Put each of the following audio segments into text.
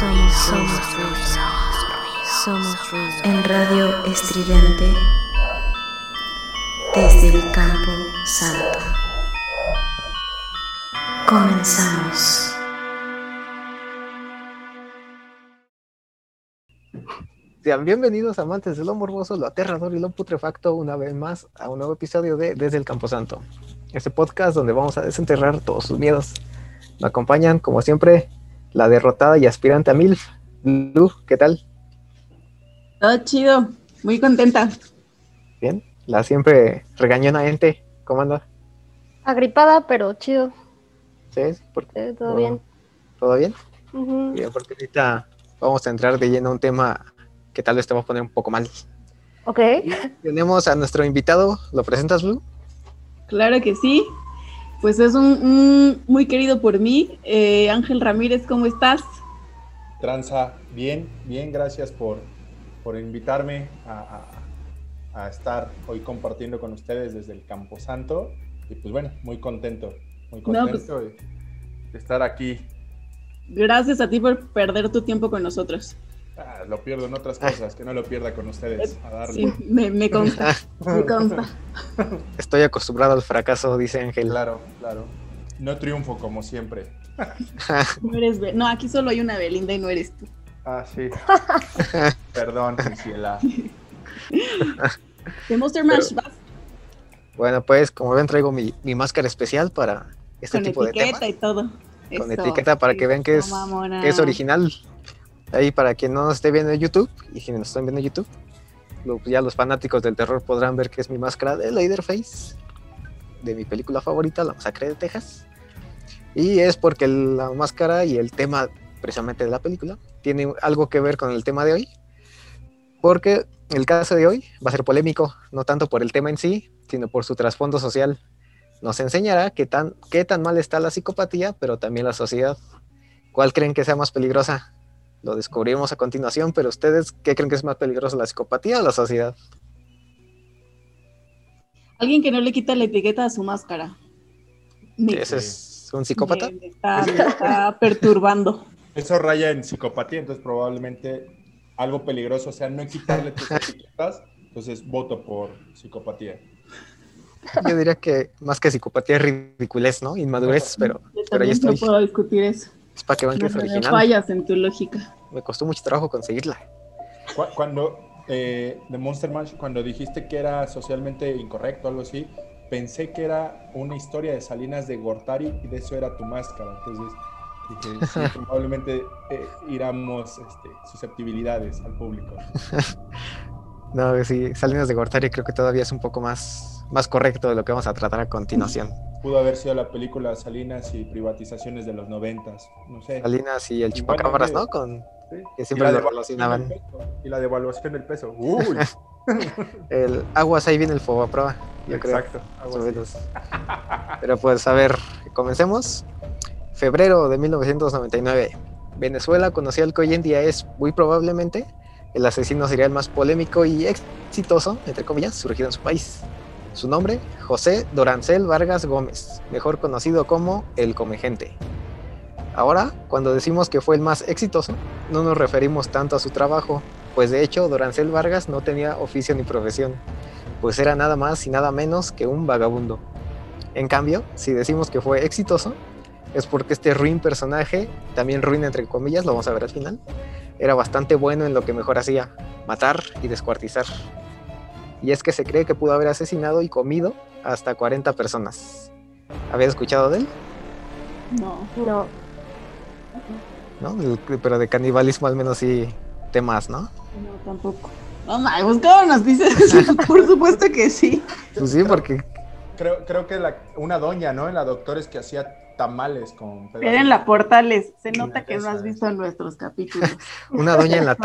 Somos somos. Somos ruido. En radio estridente desde el campo santo. Comenzamos. Sean bienvenidos amantes de lo morboso, lo aterrador y lo putrefacto una vez más a un nuevo episodio de Desde el Camposanto. Este podcast donde vamos a desenterrar todos sus miedos. Me acompañan, como siempre, la derrotada y aspirante a MILF. Lu, ¿qué tal? Todo chido, muy contenta. Bien. La siempre regañona ente, ¿cómo anda? Agripada, pero chido. ¿Sí? ¿Por qué? Eh, todo bien. ¿Todo bien? Ujú. Bien, porque ahorita vamos a entrar de lleno a un tema que tal vez te va a poner un poco mal. Ok. Tenemos a nuestro invitado, ¿lo presentas, Blue? Claro que sí. Pues es un, un muy querido por mí. Eh, Ángel Ramírez, ¿cómo estás? Tranza, bien, bien, gracias por, por invitarme a, a- a estar hoy compartiendo con ustedes desde el Camposanto. Y pues bueno, muy contento, muy No, pues- contento de estar aquí. Gracias a ti por perder tu tiempo con nosotros. Ah, lo pierdo en otras cosas, que no lo pierda con ustedes. A darle. Sí, me, me consta, me consta. Estoy acostumbrado al fracaso, dice Ángel. Claro, claro. No triunfo como siempre. No, eres no, aquí solo hay una Belinda y no eres tú. Ah, sí. Perdón, Ciela. De Monster Mash vas Bueno, pues como ven traigo mi, mi máscara especial para este con tipo de temas. etiqueta y todo. Con Eso, etiqueta para que vean que es, que es original. Ahí para quien no nos esté viendo en YouTube y quienes nos están viendo en YouTube, lo- ya los fanáticos del terror podrán ver que es mi máscara de Leatherface, de mi película favorita, La Masacre de Texas. Y es porque la máscara y el tema precisamente de la película tiene algo que ver con el tema de hoy. Porque el caso de hoy va a ser polémico, no tanto por el tema en sí, sino por su trasfondo social. Nos enseñará qué tan, qué tan mal está la psicopatía, pero también la sociedad. ¿Cuál creen que sea más peligrosa? Lo descubriremos a continuación, pero ustedes, ¿qué creen que es más peligrosa, la psicopatía o la sociedad? Alguien que no le quita la etiqueta a su máscara. Me- ¿Ese es un psicópata? me- me está, me está perturbando. Eso raya en psicopatía, entonces probablemente algo peligroso, o sea, no quitarle tus etiquetas. Entonces voto por psicopatía. Yo diría que más que psicopatía es ridiculez, ¿no? Inmadurez, pero Yo pero ahí también no estoy. puedo discutir eso. Es para que vean que es original. fallas en tu lógica. Me costó mucho trabajo conseguirla. Cu- Cuando eh, de Monster Mash, cuando dijiste que era socialmente incorrecto o algo así, pensé que era una historia de Salinas de Gortari y de eso era tu máscara. Entonces dije, sí, probablemente eh, iramos este, susceptibilidades al público. No, sí, Salinas de Gortari creo que todavía es un poco más, más correcto de lo que vamos a tratar a continuación. Pudo haber sido la película Salinas y privatizaciones de los noventas. No sé. Salinas y el chupacabras, bueno, ¿no? Con Sí. que Y siempre la lo devaluación relacionaban. del peso, Y la devaluación del peso. Uy, el aguas ahí viene el Fobaproa, yo creo. exacto. algo más o así. menos. Pero pues a ver, comencemos. Febrero de 1999. Venezuela conocía al que hoy en día es muy probablemente el asesino serial más polémico y exitoso, entre comillas, surgido en su país. Su nombre, José Dorancel Vargas Gómez, mejor conocido como el Comegente. Ahora, cuando decimos que fue el más exitoso, no nos referimos tanto a su trabajo, pues de hecho Dorancel Vargas no tenía oficio ni profesión, pues era nada más y nada menos que un vagabundo. En cambio, si decimos que fue exitoso, es porque este ruin personaje, también ruin entre comillas, lo vamos a ver al final, era bastante bueno en lo que mejor hacía, matar y descuartizar. Y es que se cree que pudo haber asesinado y comido hasta 40 personas. ¿Habías escuchado de él? No. No. ¿No? Pero de canibalismo al menos sí temas, ¿no? No, tampoco. No, pues ¿cómo nos dices? Por supuesto que sí. Pues sí, porque creo, creo que la- una doña, ¿no? En la doctores que hacía tamales con pedazos. Era en la Portales. Se nota que no has visto nuestros capítulos. Una doña en la.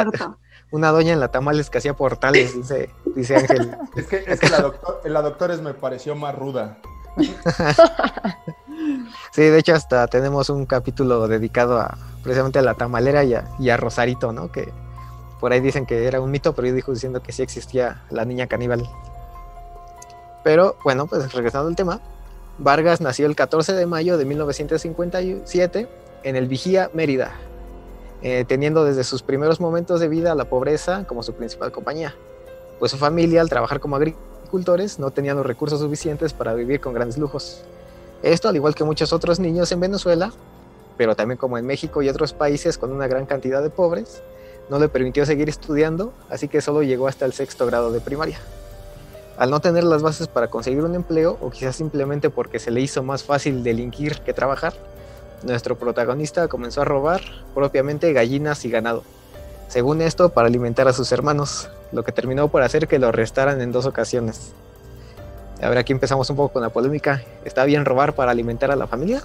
Una doña en la tamales que hacía portales, dice, dice Ángel. Es que, es que la, doctor, la doctores me pareció más ruda. Sí, de hecho hasta tenemos un capítulo dedicado a precisamente a la tamalera y a, y a Rosarito, ¿no? Que por ahí dicen que era un mito, pero yo dijo diciendo que sí existía la niña caníbal. Pero bueno, pues regresando al tema, Vargas nació el 14 de mayo de 1957 en el Vigía, Mérida, eh, teniendo desde sus primeros momentos de vida la pobreza como su principal compañía, pues su familia al trabajar como agricultores no tenía los recursos suficientes para vivir con grandes lujos. Esto, al igual que muchos otros niños en Venezuela, pero también como en México y otros países con una gran cantidad de pobres, no le permitió seguir estudiando, así que solo llegó hasta el sexto grado de primaria. Al no tener las bases para conseguir un empleo, o quizás simplemente porque se le hizo más fácil delinquir que trabajar, nuestro protagonista comenzó a robar propiamente gallinas y ganado. Según esto, para alimentar a sus hermanos, lo que terminó por hacer que lo arrestaran en dos ocasiones. A ver, aquí empezamos un poco con la polémica. ¿Está bien robar para alimentar a la familia?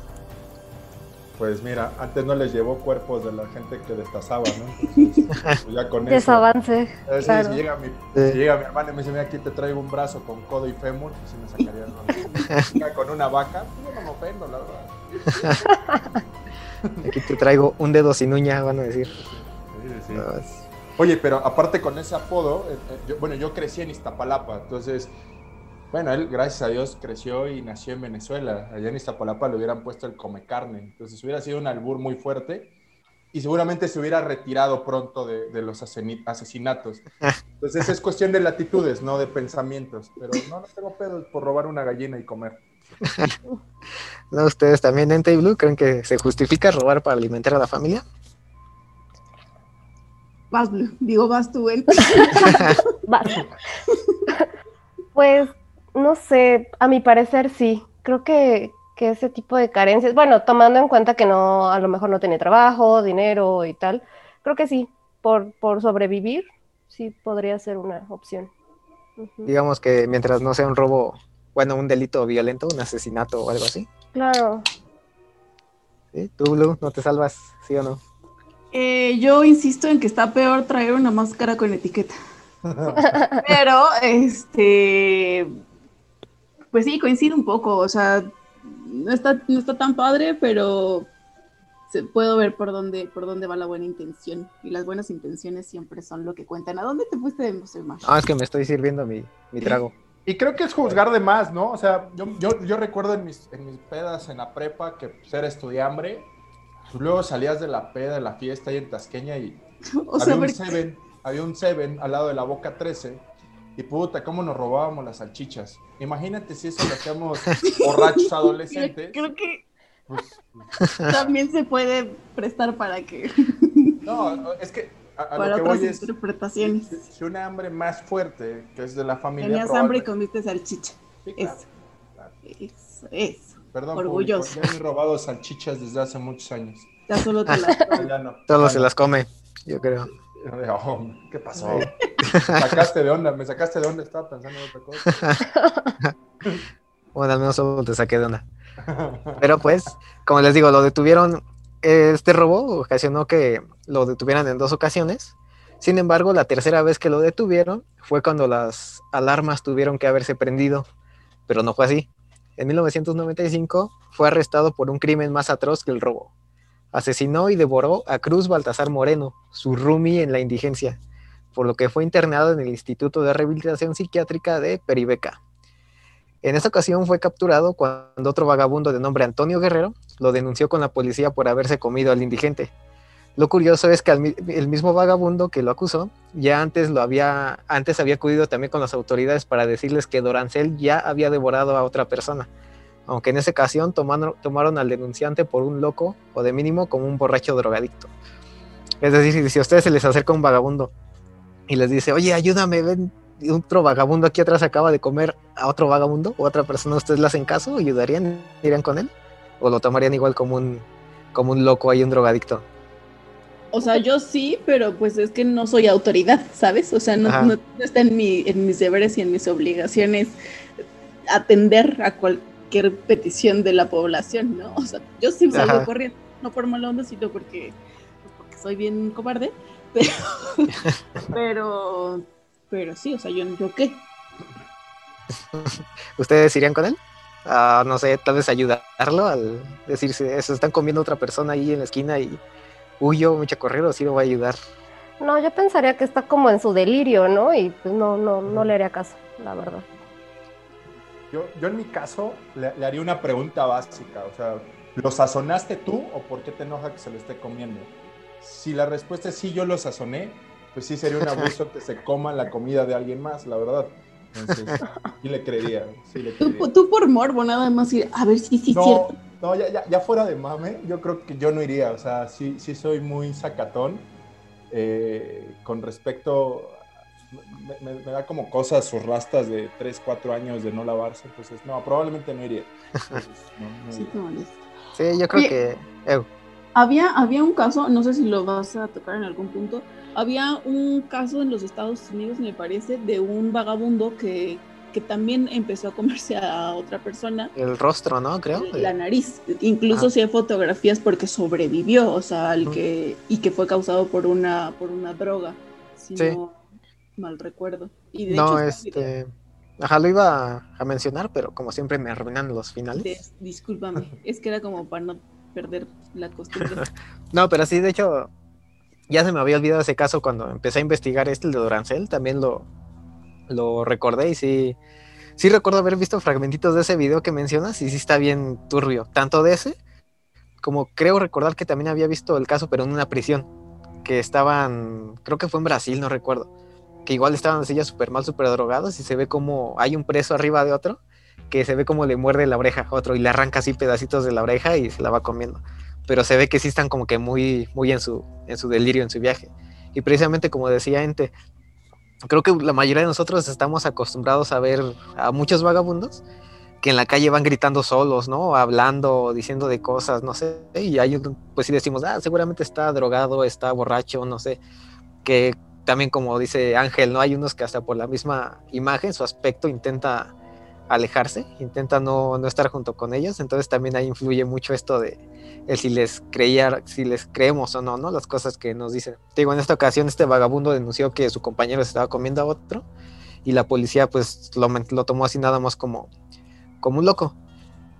Pues mira, antes no les llevó cuerpos de la gente que destazaba, ¿no? Entonces, ya con eso. Desavance. Si- claro. si, llega mi, si llega mi hermano y me dice, mira, aquí te traigo un brazo con codo y fémur, pues sí me sacaría ¿no? Llega con una vaca, pues yo no me ofendo, la verdad. Aquí te traigo un dedo sin uña, van a decir. Sí, sí. No, es- Oye, pero aparte con ese apodo, eh, eh, yo- bueno, yo crecí en Iztapalapa, entonces, bueno, él, gracias a Dios, creció y nació en Venezuela. Allá en Iztapalapa le hubieran puesto el come carne, entonces hubiera sido un albur muy fuerte y seguramente se hubiera retirado pronto de, de los asesinatos. Entonces es cuestión de latitudes, no de pensamientos, pero no, no tengo pedos por robar una gallina y comer. ¿No? ¿Ustedes también en Blue creen que se justifica robar para alimentar a la familia? Vas, Blue. Digo, vas tú, ¿eh? Vas. Pues, no sé, a mi parecer sí. Creo que, que ese tipo de carencias, bueno, tomando en cuenta que no, a lo mejor no tenía trabajo, dinero y tal, creo que sí, por, por sobrevivir, sí podría ser una opción. Digamos que mientras no sea un robo, bueno, un delito violento, un asesinato o algo así. Claro, ¿Sí? ¿Tú, Blue, no te salvas, sí o no? Eh, yo insisto en que está peor traer una máscara con etiqueta. Pero, este, pues sí, coincide un poco, o sea, no está, no está tan padre, pero se, puedo ver por dónde, por dónde va la buena intención. Y las buenas intenciones siempre son lo que cuentan. ¿A dónde te fuiste de Mash? Ah, es que me estoy sirviendo mi, mi trago. Y creo que es juzgar de más, ¿no? O sea, yo, yo, yo recuerdo en mis, en mis pedas en la prepa que pues, era estudiambre. Pues, luego salías de la peda, de la fiesta ahí en Tasqueña y O sea, había un Seven, había un Seven al lado de la Boca 13. Y puta, cómo nos robábamos las salchichas. Imagínate si eso lo hacíamos borrachos adolescentes. creo que Pues, también se puede prestar para que, no, es que a, a para lo que otras voy es, interpretaciones. si- si una hambre más fuerte, que es de la familia. Tenías hambre y comiste salchicha. Sí, claro, Eso. claro. Eso, eso. Perdón, Orgulloso. público, ya me he robado salchichas desde hace muchos años. Ya solo te la... Pero ya no. Solo se las come, yo creo. Oh, ¿Qué pasó? sacaste de onda, me sacaste de onda, estaba pensando en otra cosa. Bueno, al menos solo te saqué de onda. Pero pues, como les digo, lo detuvieron, este robo ocasionó que lo detuvieran en dos ocasiones. Sin embargo, la tercera vez que lo detuvieron fue cuando las alarmas tuvieron que haberse prendido, pero no fue así. En 1995 fue arrestado por un crimen más atroz que el robo. Asesinó y devoró a Cruz Baltasar Moreno, su roomie en la indigencia, por lo que fue internado en el Instituto de Rehabilitación Psiquiátrica de Peribeca. En esta ocasión fue capturado cuando otro vagabundo de nombre Antonio Guerrero lo denunció con la policía por haberse comido al indigente. Lo curioso es que el mismo vagabundo que lo acusó ya antes lo había antes había acudido también con las autoridades para decirles que Dorancel ya había devorado a otra persona, aunque en esa ocasión tomaron, tomaron al denunciante por un loco o de mínimo como un borracho drogadicto. Es decir, si a ustedes se les acerca un vagabundo y les dice, oye, ayúdame, ven, otro vagabundo aquí atrás acaba de comer a otro vagabundo o otra persona, ¿ustedes le hacen caso? ¿Ayudarían? ¿Irían con él? ¿O lo tomarían igual como un, como un loco ahí, un drogadicto? O sea, yo sí, pero pues es que no soy autoridad, ¿sabes? O sea, no, Ajá. no- no está en, mi, en mis deberes y en mis obligaciones atender a cualquier petición de la población, ¿no? O sea, yo sí salgo Ajá. corriendo, no por mala onda, sino porque, pues, porque soy bien cobarde, pero, pero, pero sí, o sea, yo, yo qué. ¿Ustedes irían con él? Ah, no sé, tal vez ayudarlo al decirse, se están comiendo otra persona ahí en la esquina y huyo, me echa a correr o sí lo voy a ayudar. No, yo pensaría que está como en su delirio, ¿no? Y pues no, no, no le haría caso, la verdad. Yo, yo en mi caso le, le haría una pregunta básica, o sea, ¿lo sazonaste tú o por qué te enoja que se lo esté comiendo? Si la respuesta es sí, yo lo sazoné, pues sí sería un abuso que se coma la comida de alguien más, la verdad. Entonces, sí le creería, sí le Tú, creería. tú por morbo, nada más ir, a ver si sí es No, cierto. no ya, ya, ya fuera de mame, yo creo que yo no iría, o sea, sí, sí soy muy sacatón eh, con respecto, me, me- me da como cosas sus rastas de 3, 4 años de no lavarse, entonces no, probablemente no iría. Entonces, no, no Sí, iría. te molesta. Sí, yo creo Oye. que... eh, Había, había un caso, no sé si lo vas a tocar en algún punto, había un caso en los Estados Unidos, me parece, de un vagabundo que, que también empezó a comerse a otra persona el rostro, ¿no? Creo. la nariz. Incluso Ah. sí hay fotografías porque sobrevivió, o sea, al Ujú. que, y que fue causado por una, por una droga, si Sí. no mal recuerdo. Y de No, hecho, este... Ajá, lo iba a, a mencionar, pero como siempre me arruinan los finales. Des- discúlpame, es que era como para no perder la costumbre. No, pero sí, de hecho, ya se me había olvidado ese caso cuando empecé a investigar este, el de Dorancel, también lo, lo recordé y sí, sí recuerdo haber visto fragmentitos de ese video que mencionas y sí está bien turbio, tanto de ese como creo recordar que también había visto el caso, pero en una prisión, que estaban, creo que fue en Brasil, no recuerdo, que igual estaban así ya súper mal, súper drogados y se ve como hay un preso arriba de otro que se ve como le muerde la oreja a otro y le arranca así pedacitos de la oreja y se la va comiendo pero se ve que sí están como que muy, muy en su, en su delirio, en su viaje. Y precisamente como decía Ente, creo que la mayoría de nosotros estamos acostumbrados a ver a muchos vagabundos que en la calle van gritando solos, ¿no? Hablando, diciendo de cosas, no sé, y un- pues sí decimos, ah, seguramente está drogado, está borracho, no sé, que también como dice Ángel, ¿no? Hay unos que hasta por la misma imagen, su aspecto intenta alejarse, intenta no, no estar junto con ellos, entonces también ahí influye mucho esto de el si les creía, si les creemos o no, ¿no? Las cosas que nos dicen. Te Digo, en esta ocasión este vagabundo denunció que su compañero estaba comiendo a otro y la policía pues lo, lo tomó así nada más como, como un loco.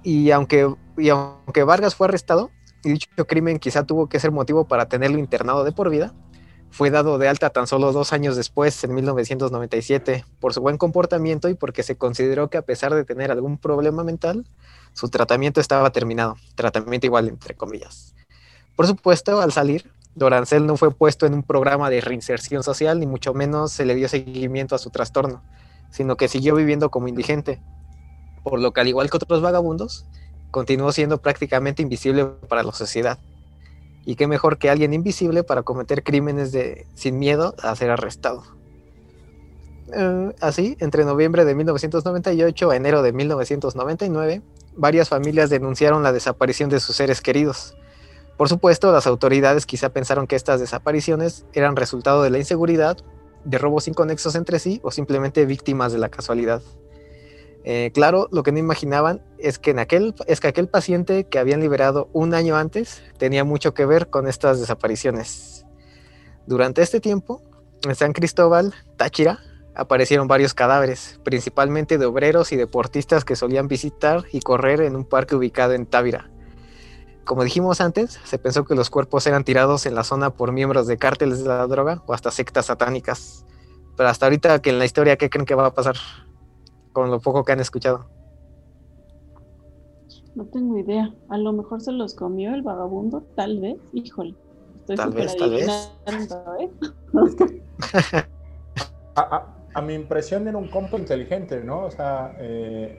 Y aunque, y aunque Vargas fue arrestado, y dicho crimen quizá tuvo que ser motivo para tenerlo internado de por vida, fue dado de alta tan solo dos años después, en 1997, por su buen comportamiento y porque se consideró que a pesar de tener algún problema mental, su tratamiento estaba terminado. Tratamiento igual, entre comillas. Por supuesto, al salir, Dorancel no fue puesto en un programa de reinserción social, ni mucho menos se le dio seguimiento a su trastorno, sino que siguió viviendo como indigente, por lo que al igual que otros vagabundos, continuó siendo prácticamente invisible para la sociedad. Y qué mejor que alguien invisible para cometer crímenes de, sin miedo a ser arrestado. Eh, así, entre noviembre de 1998 a enero de 1999, varias familias denunciaron la desaparición de sus seres queridos. Por supuesto, las autoridades quizá pensaron que estas desapariciones eran resultado de la inseguridad, de robos inconexos entre sí o simplemente víctimas de la casualidad. Eh, claro, lo que no imaginaban es que, en aquel, es que aquel paciente que habían liberado un año antes tenía mucho que ver con estas desapariciones. Durante este tiempo, en San Cristóbal, Táchira, aparecieron varios cadáveres, principalmente de obreros y deportistas que solían visitar y correr en un parque ubicado en Távira. Como dijimos antes, se pensó que los cuerpos eran tirados en la zona por miembros de cárteles de la droga o hasta sectas satánicas. Pero hasta ahorita que en la historia, ¿qué creen que va a pasar? Con lo poco que han escuchado. No tengo idea. A lo mejor se los comió el vagabundo, tal vez. Híjole. Estoy Tal vez, tal vez. adivinando, ¿eh? A, a- a mi impresión era un compa inteligente, ¿no? O sea, eh,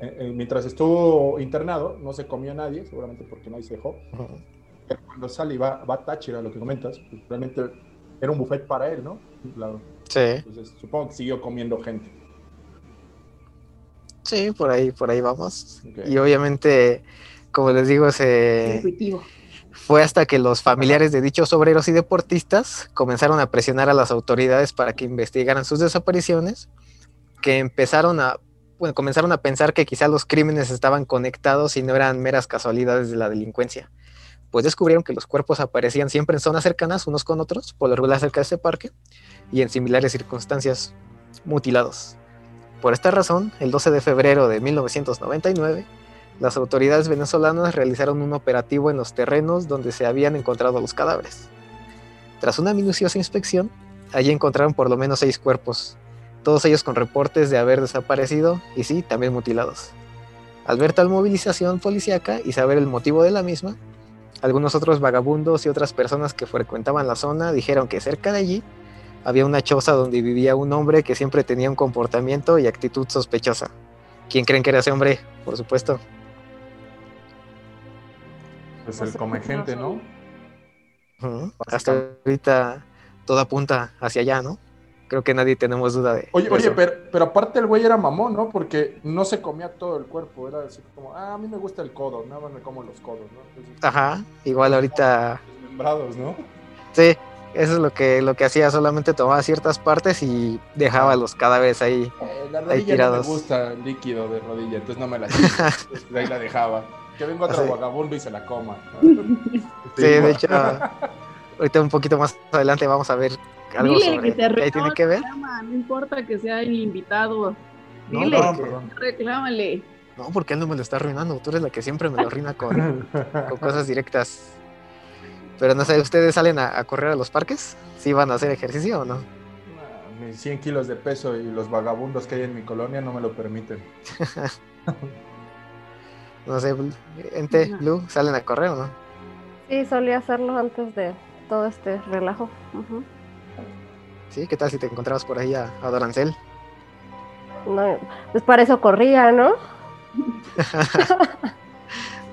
eh, eh, mientras estuvo internado, no se comió a nadie, seguramente porque nadie se dejó. Pero cuando sale y va, va a Táchira, lo que comentas, pues realmente era un buffet para él, ¿no? Claro. Sí, Entonces, supongo que siguió comiendo gente. sí, por ahí, por ahí vamos. Y obviamente, como les digo, se, Intuitivo. Fue hasta que los familiares de dichos obreros y deportistas comenzaron a presionar a las autoridades para que investigaran sus desapariciones, que empezaron a, comenzaron a pensar que quizá los crímenes estaban conectados y no eran meras casualidades de la delincuencia. Pues descubrieron que los cuerpos aparecían siempre en zonas cercanas unos con otros, por lo regular cerca de ese parque, y en similares circunstancias, mutilados. Por esta razón, el 12 de febrero de 1999, las autoridades venezolanas realizaron un operativo en los terrenos donde se habían encontrado los cadáveres. Tras una minuciosa inspección, allí encontraron por lo menos seis cuerpos, todos ellos con reportes de haber desaparecido y sí, también mutilados. Al ver tal movilización policíaca y saber el motivo de la misma, algunos otros vagabundos y otras personas que frecuentaban la zona dijeron que cerca de allí había una choza donde vivía un hombre que siempre tenía un comportamiento y actitud sospechosa. ¿Quién creen que era ese hombre? Por supuesto. Pues el come gente, ¿no? Hasta ahorita todo apunta hacia allá, ¿no? Creo que nadie tenemos duda de Oye, de oye, eso. pero, pero aparte el güey era mamón, ¿no? Porque no se comía todo el cuerpo, era decir como, ah, a mí me gusta el codo, nada más me como los codos, ¿no? Entonces, Ajá, igual ahorita desmembrados, ¿no? Sí, eso es lo que, lo que hacía, solamente tomaba ciertas partes y dejaba los cadáveres ahí. Eh, la Ahí rodilla no tirados. me gusta el líquido de rodilla, entonces no me la quito, de ahí la dejaba. Que venga otro Sí. vagabundo y se la coma. ¿no? Sí, de hecho, ahorita un poquito más adelante vamos a ver algo Dile sobre que te que ahí tiene que ver. reclama, no importa que sea el invitado. Dile, reclámale. no, porque él no me lo está arruinando. Tú eres la que siempre me lo arruina con, con cosas directas. Pero no sé, ¿ustedes salen a, a correr a los parques? ¿Sí van a hacer ejercicio o no? Ah, Mis 100 kilos de peso y los vagabundos que hay en mi colonia no me lo permiten. No sé, Ente, No. Blue, ¿salen a correr o no? Sí, solía hacerlo antes de todo este relajo. Sí, ¿qué tal si te encontrabas por ahí a, a Dorancel? No, pues para eso corría, ¿no?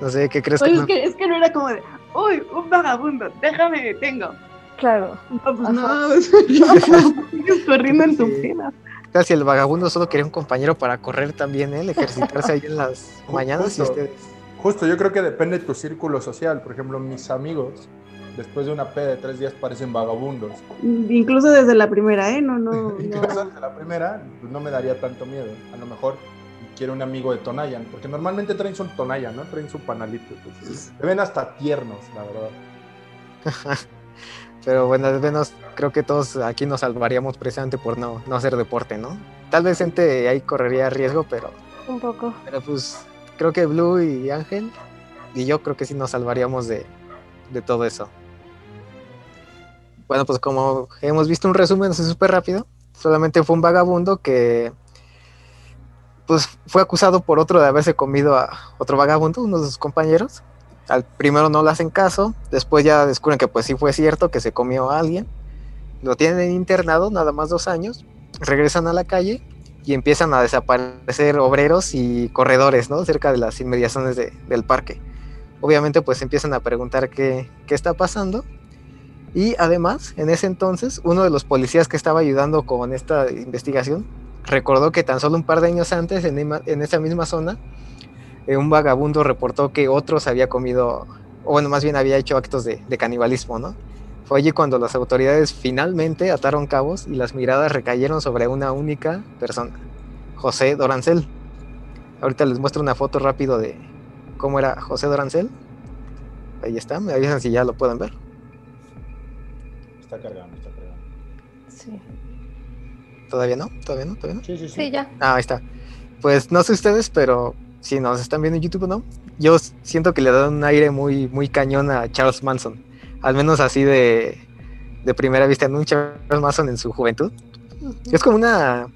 No sé, ¿qué crees Oye, que es no? que, es que no era como de, uy, un vagabundo, déjame, detengo. Claro. No, pues Ajá. no, corriendo en tu pena. ¿Qué tal si el vagabundo solo quería un compañero para correr también, él, ejercitarse ahí en las mañanas y justo. ustedes? Justo, yo creo que depende de tu círculo social. Por ejemplo, mis amigos, después de una peda de tres días, parecen vagabundos. Incluso desde la primera, ¿eh? No, no, Incluso no. desde la primera, pues no me daría tanto miedo. A lo mejor quiero un amigo de Tonayan, porque normalmente traen su Tonayan, ¿no? Traen su panalito. Entonces, se ven hasta tiernos, la verdad. Pero bueno, al menos creo que todos aquí nos salvaríamos precisamente por no, no hacer deporte, ¿no? Tal vez gente ahí correría riesgo, pero, Un poco. pero pues creo que Blue y Ángel y yo creo que sí nos salvaríamos de, de todo eso. Bueno, pues como hemos visto un resumen así súper rápido, solamente fue un vagabundo que pues fue acusado por otro de haberse comido a otro vagabundo, uno de sus compañeros. Al primero no le hacen caso, después ya descubren que pues sí fue cierto que se comió a alguien. Lo tienen internado nada más dos años, regresan a la calle y empiezan a desaparecer obreros y corredores, ¿no? Cerca de las inmediaciones de- del parque. Obviamente pues empiezan a preguntar qué, qué está pasando. Y además, en ese entonces, uno de los policías que estaba ayudando con esta investigación recordó que tan solo un par de años antes, en, en esa misma zona, eh, un vagabundo reportó que otro se había comido, o bueno, más bien había hecho actos de, de canibalismo, ¿no? Fue allí cuando las autoridades finalmente ataron cabos y las miradas recayeron sobre una única persona, José Dorancel. Ahorita les muestro una foto rápido de cómo era José Dorancel. Ahí está, me avisan si ya lo pueden ver. Está cargando, está cargando. Sí. ¿Todavía no? ¿Todavía no? ¿Todavía no? Sí, sí, sí. Sí, ya. Ah, ahí está. Pues no sé ustedes, pero si nos están viendo en YouTube no, yo siento que le dan un aire muy, muy cañón a Charles Manson. Al menos así de, de primera vista, en un Charles Manson en su juventud. Es como una,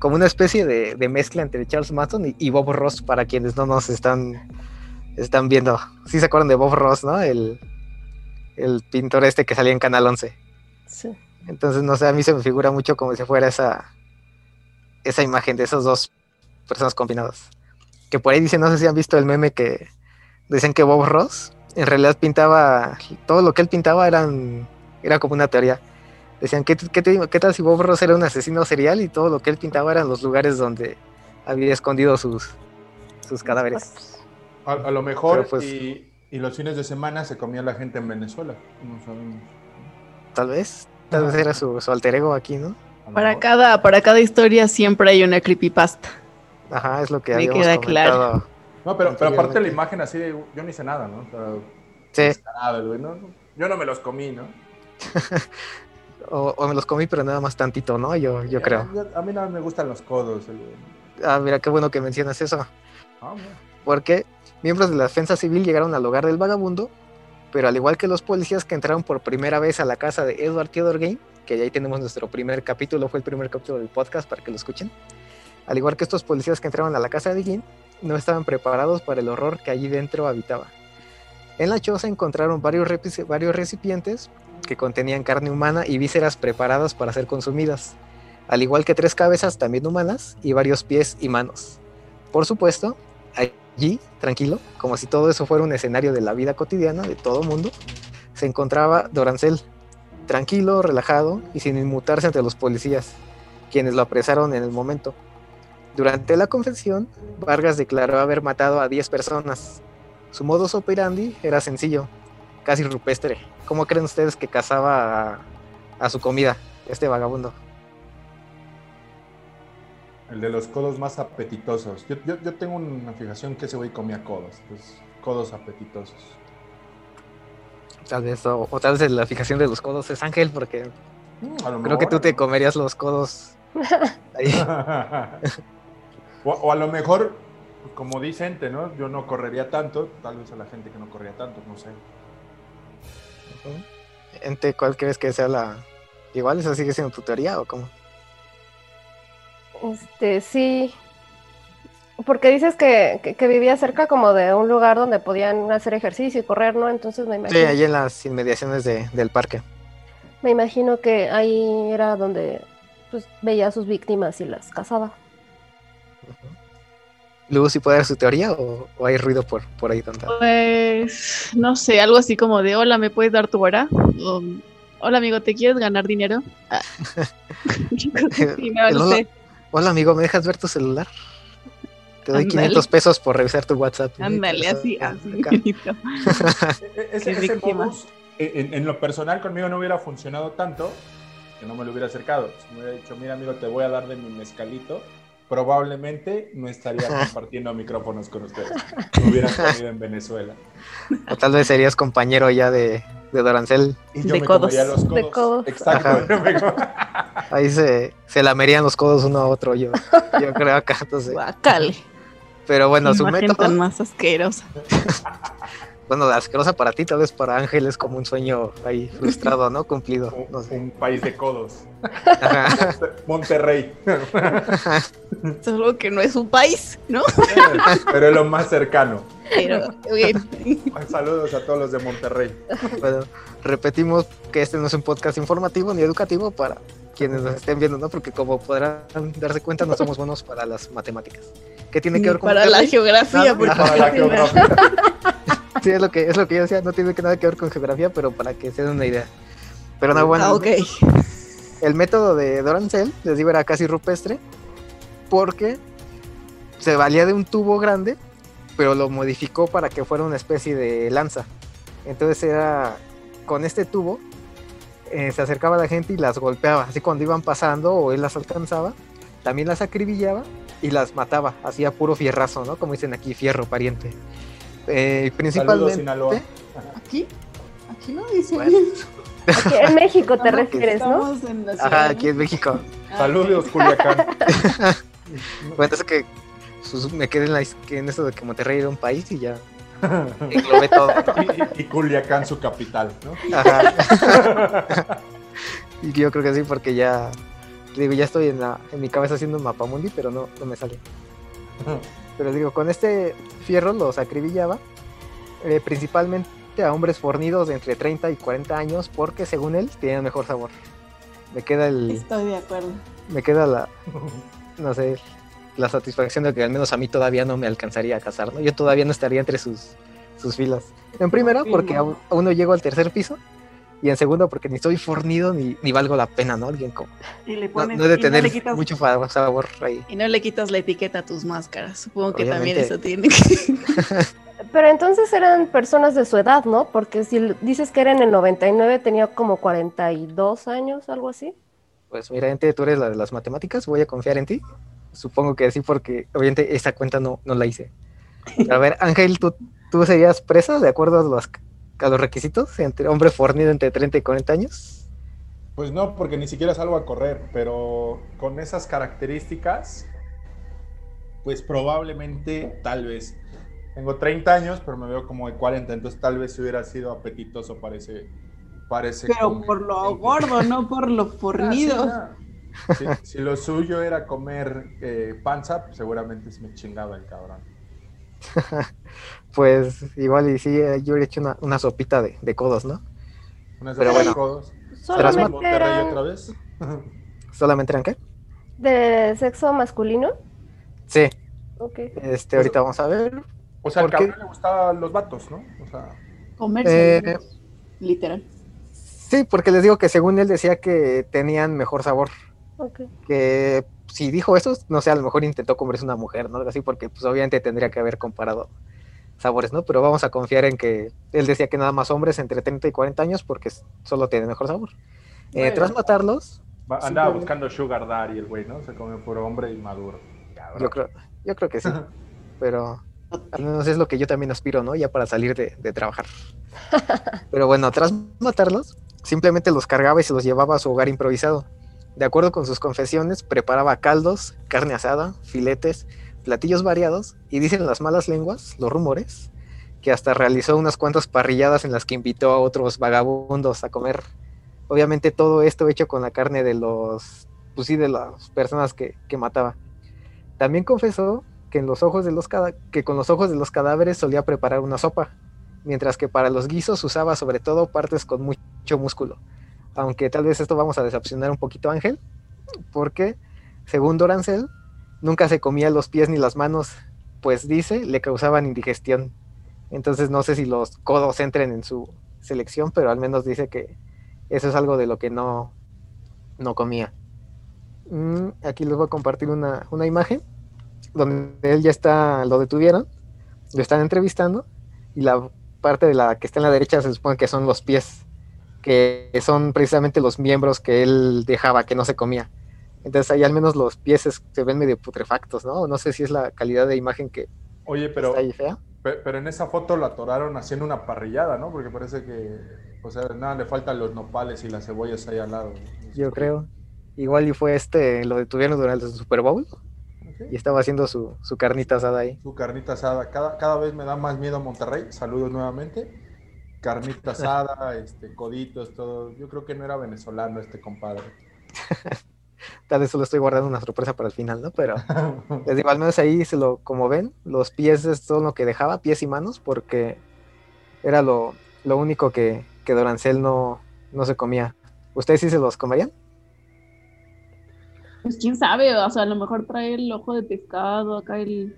como una especie de, de mezcla entre Charles Manson y, y Bob Ross, para quienes no nos están, están viendo. Sí se acuerdan de Bob Ross, ¿no? El, el pintor este que salía en Canal 11. Sí. Entonces, no sé, a mí se me figura mucho como si fuera esa, esa imagen de esos dos personas combinadas. Que por ahí dicen, no sé si han visto el meme que dicen que Bob Ross en realidad pintaba, todo lo que él pintaba eran, era como una teoría. Decían, ¿qué, qué, te- qué tal si Bob Ross era un asesino serial y todo lo que él pintaba eran los lugares donde había escondido sus, sus cadáveres? A, a lo mejor, pues- y, y los fines de semana se comía la gente en Venezuela. No sabemos. Tal vez, tal vez era su, su alter ego aquí, ¿no? Para cada, para cada historia siempre hay una creepypasta. Ajá, es lo que Me habíamos queda claro. No, pero, pero aparte la imagen así de, yo no hice nada, ¿no? O sea, Sí, descarado, el güey, no, no, yo no me los comí, ¿no? o, o me los comí, pero nada más tantito, ¿no? Yo, yo creo. A, mí nada más me gustan los codos. el güey. Ah, mira, qué bueno que mencionas eso. Ah, porque miembros de la defensa civil llegaron al hogar del vagabundo, pero al igual que los policías que entraron por primera vez a la casa de Edward Theodore Game, que ahí tenemos nuestro primer capítulo, fue el primer capítulo del podcast para que lo escuchen, al igual que estos policías que entraron a la casa de Game, no estaban preparados para el horror que allí dentro habitaba. En la choza encontraron varios, varios recipientes que contenían carne humana y vísceras preparadas para ser consumidas, al igual que tres cabezas también humanas y varios pies y manos. Por supuesto, allí, tranquilo, como si todo eso fuera un escenario de la vida cotidiana de todo mundo, se encontraba Dorancel, tranquilo, relajado y sin inmutarse ante los policías, quienes lo apresaron en el momento. Durante la confesión, Vargas declaró haber matado a 10 personas. Su modus operandi era sencillo, casi rupestre. ¿Cómo creen ustedes que cazaba a, a su comida este vagabundo? El de los codos más apetitosos. Yo, yo, yo tengo una fijación que ese güey comía codos. Pues, codos apetitosos. Tal vez, o, o tal vez la fijación de los codos es Ángel, porque Mm, creo que tú te comerías los codos ahí. o, o a lo mejor, como dice Ente, ¿no? Yo no correría tanto, tal vez a la gente que no corría tanto, no sé. Ente, ¿cuál crees que sea la... Igual esa sigue siendo tu teoría o cómo? Este, sí. Porque dices que, que, que vivía cerca como de un lugar donde podían hacer ejercicio y correr, ¿no? Entonces me Sí, imagino, ahí en las inmediaciones de- del parque. me imagino que ahí era donde pues, veía a sus víctimas y las cazaba. Luego, si puede dar su teoría o, o hay ruido por, por ahí tanta. Pues no sé, algo así como de hola, ¿me puedes dar tu hora? O, hola amigo, ¿te quieres ganar dinero? Ah. Hola- amigo, ¿me dejas ver tu celular? Te doy Ándale. 500 pesos por revisar tu WhatsApp. Ándale, así, así. Acá. bonito. E- Ese, ese e, en, en lo personal conmigo no hubiera funcionado tanto que no me lo hubiera acercado. Si me hubiera dicho, mira amigo, te voy a dar de mi mezcalito, probablemente no estaría compartiendo micrófonos con ustedes. Me hubieran comido en Venezuela. O tal vez serías compañero ya de, de Dorancel. Y yo De me codos. comería los codos. De codos. Exacto. Ahí se, se lamerían los codos uno a otro, yo, yo creo acá. Entonces. Pero bueno, su método, tan más asquerosa. bueno, asquerosa para ti, tal vez para Ángel es como un sueño ahí frustrado, ¿no? Cumplido. No sé. Un país de codos. Ajá. Monterrey. Solo que no es un país, ¿no? Pero es lo más cercano. Pero, bien. Saludos a todos los de Monterrey. Bueno, repetimos que este no es un podcast informativo ni educativo para quienes nos estén viendo, ¿no? Porque como podrán darse cuenta, no somos buenos para las matemáticas. ¿Qué tiene que ver con para la geografía, porque Para la geografía. Sí, es lo que es lo que yo decía, no tiene que nada que ver con geografía, pero para que se den una idea. Pero no, bueno, Ah, ok. el método de Dorancel, les digo, era casi rupestre, porque se valía de un tubo grande, pero lo modificó para que fuera una especie de lanza. Entonces era con este tubo, eh, se acercaba a la gente y las golpeaba, así cuando iban pasando o él las alcanzaba, también las acribillaba y las mataba, hacía puro fierrazo, ¿no? Como dicen aquí, fierro pariente. Eh, Saludos, principalmente, Sinaloa. Aquí, aquí no dice. Bueno. Aquí en México te Estamos- refieres, ¿no? en ajá, aquí en México. Ah, Saludos, Culiacán. Bueno, es que sus- me quedé en, la, en eso de que Monterrey era un país y ya englobé todo. Y, y Culiacán, su capital, ¿no? Ajá. y yo creo que sí, porque ya, digo, ya estoy en, la, en mi cabeza haciendo un mapamundi, pero no, no me sale. Pero digo, con este fierro los acribillaba, eh, principalmente a hombres fornidos de entre 30 y 40 años, porque según él tenían mejor sabor. Me queda el, Estoy de acuerdo. me queda la, no sé, la satisfacción de que al menos a mí todavía no me alcanzaría a casar, ¿no? Yo todavía no estaría entre sus, sus filas. En primera, porque aún no llego al tercer piso. Y en segundo, porque ni estoy fornido ni, ni valgo la pena, ¿no? Alguien como. Y le No, pones, no he de tener le quitas, mucho sabor ahí. y no le quitas la etiqueta a tus máscaras. Supongo que también eso tiene que. Pero entonces eran personas de su edad, ¿no? Porque si dices que era en el 99, tenía como 42 años, algo así. Pues mira, Ente, tú eres la de las matemáticas, voy a confiar en ti. supongo que sí, porque obviamente esa cuenta no, no la hice. A ver, Ángel, ¿tú, ¿tú serías presa de acuerdo a los, a los requisitos? Entre hombre fornido entre 30 y 40 años. Pues no, porque ni siquiera salgo a correr, pero con esas características, pues probablemente, tal vez. Tengo 30 años, pero me veo como de 40, entonces tal vez si hubiera sido apetitoso parece... parece Pero por lo gordo, no por lo fornido. Ah, sí, no. Si, si lo suyo era comer eh, panza, pues seguramente se me chingaba el cabrón. Pues igual y sí, eh, yo he hecho una, una sopita de, de codos, ¿no? Pero de bueno. codos. Solamente Monterrey eran otra vez? ¿Solamente eran qué? de sexo masculino. Sí, Ok. este, ahorita vamos a ver. O sea, al cabrón le gustaban los vatos, ¿no? O sea, Comerse, Eh, literal. Sí, porque les digo que según él decía que tenían mejor sabor. Ok. Que si dijo eso, no sé, a lo mejor intentó comerse una mujer, ¿no? Algo así, porque pues obviamente tendría que haber comparado sabores, ¿no? Pero vamos a confiar en que él decía que nada más hombres entre 30 y 40 años porque solo tienen mejor sabor. Eh, tras matarlos, va- andaba buscando Sugar Daddy el güey, ¿no? Se come puro hombre inmaduro. Cabrón. yo creo, yo creo que sí, pero al menos es lo que yo también aspiro, ¿no? Ya para salir de, de trabajar. Pero bueno, tras matarlos, simplemente los cargaba y se los llevaba a su hogar improvisado. De acuerdo con sus confesiones, preparaba caldos, carne asada, filetes, platillos variados y dicen las malas lenguas, los rumores, que hasta realizó unas cuantas parrilladas en las que invitó a otros vagabundos a comer. Obviamente todo esto hecho con la carne de los, pues sí, de las personas que, que mataba. También confesó que, en los ojos de los que con los ojos de los cadáveres solía preparar una sopa, mientras que para los guisos usaba sobre todo partes con mucho músculo. Aunque tal vez esto vamos a decepcionar un poquito Ángel, porque según Dorancel, nunca se comía los pies ni las manos, pues dice, le causaban indigestión. Entonces no sé si los codos entren en su selección, pero al menos dice que eso es algo de lo que no, no comía. Mm, aquí les voy a compartir una, una imagen donde él ya está, lo detuvieron, lo están entrevistando y la parte de la que está en la derecha se supone que son los pies, que son precisamente los miembros que él dejaba, que no se comía. Entonces ahí al menos los pies es- se ven medio putrefactos, ¿no? No sé si es la calidad de imagen que Oye, pero, está ahí fea. pe- pero en esa foto la atoraron haciendo una parrillada, ¿no? Porque parece que, o sea, nada, le faltan los nopales y las cebollas ahí al lado. ¿no? Yo creo. Igual y fue este, lo detuvieron durante el Super Bowl Ok. y estaba haciendo su, su carnita asada ahí. Su carnita asada. Cada, cada vez me da más miedo Monterrey. Saludos nuevamente. Carnita asada, este, coditos, todo. Yo creo que no era venezolano este compadre. Tal vez solo estoy guardando una sorpresa para el final, ¿no? Pero les digo, al menos ahí se lo, como ven, los pies es todo lo que dejaba, pies y manos, porque era lo, lo único que, que Dorancel no, no se comía. ¿Ustedes sí se los comerían? Pues quién sabe, o sea, a lo mejor trae el ojo de pescado, acá el,